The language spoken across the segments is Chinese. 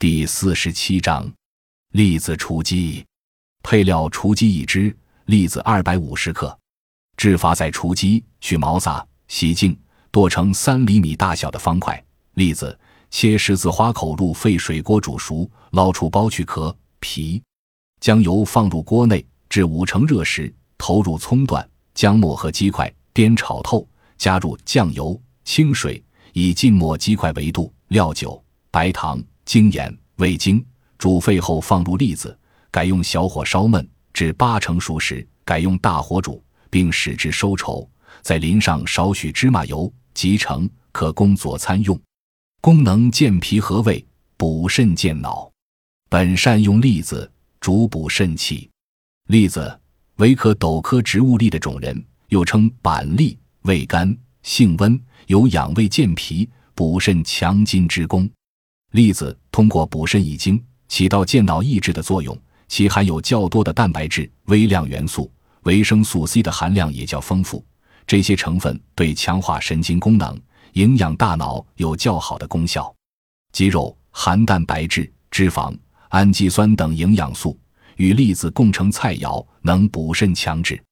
第四十七章，栗子雏鸡。配料：雏鸡一只，栗子二百五十克。制法：在雏鸡去毛杂，洗净，剁成三厘米大小的方块。栗子切十字花口，入沸水锅煮熟，捞出剥去壳皮，将油放入锅内，至五成热时，投入葱段、姜末和鸡块，煸炒透，加入酱油、清水，以浸没鸡块为度，料酒、白糖、精盐、味精。煮沸后放入栗子，改用小火烧焖至八成熟时，改用大火煮，并使之收稠，再淋上少许芝麻油，即成，可供佐餐用。功能健脾和胃，补肾健脑。本善用栗子，主补肾气。栗子为可斗科植物栗的种人，又称板栗，味甘，性温，有养胃健脾、补肾强筋之功。栗子通过补肾益精。起到健脑益智的作用，其含有较多的蛋白质、微量元素、维生素 C 的含量也较丰富。这些成分对强化神经功能、营养大脑有较好的功效。鸡肉含蛋白质、脂肪、氨基酸等营养素，与栗子共成菜肴，能补肾强志。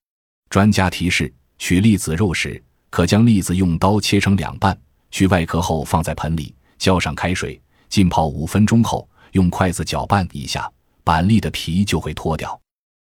专家提示：取栗子肉时，可将栗子用刀切成两半，去外壳后放在盆里，浇上开水，浸泡五分钟后。用筷子搅拌一下，板栗的皮就会脱掉。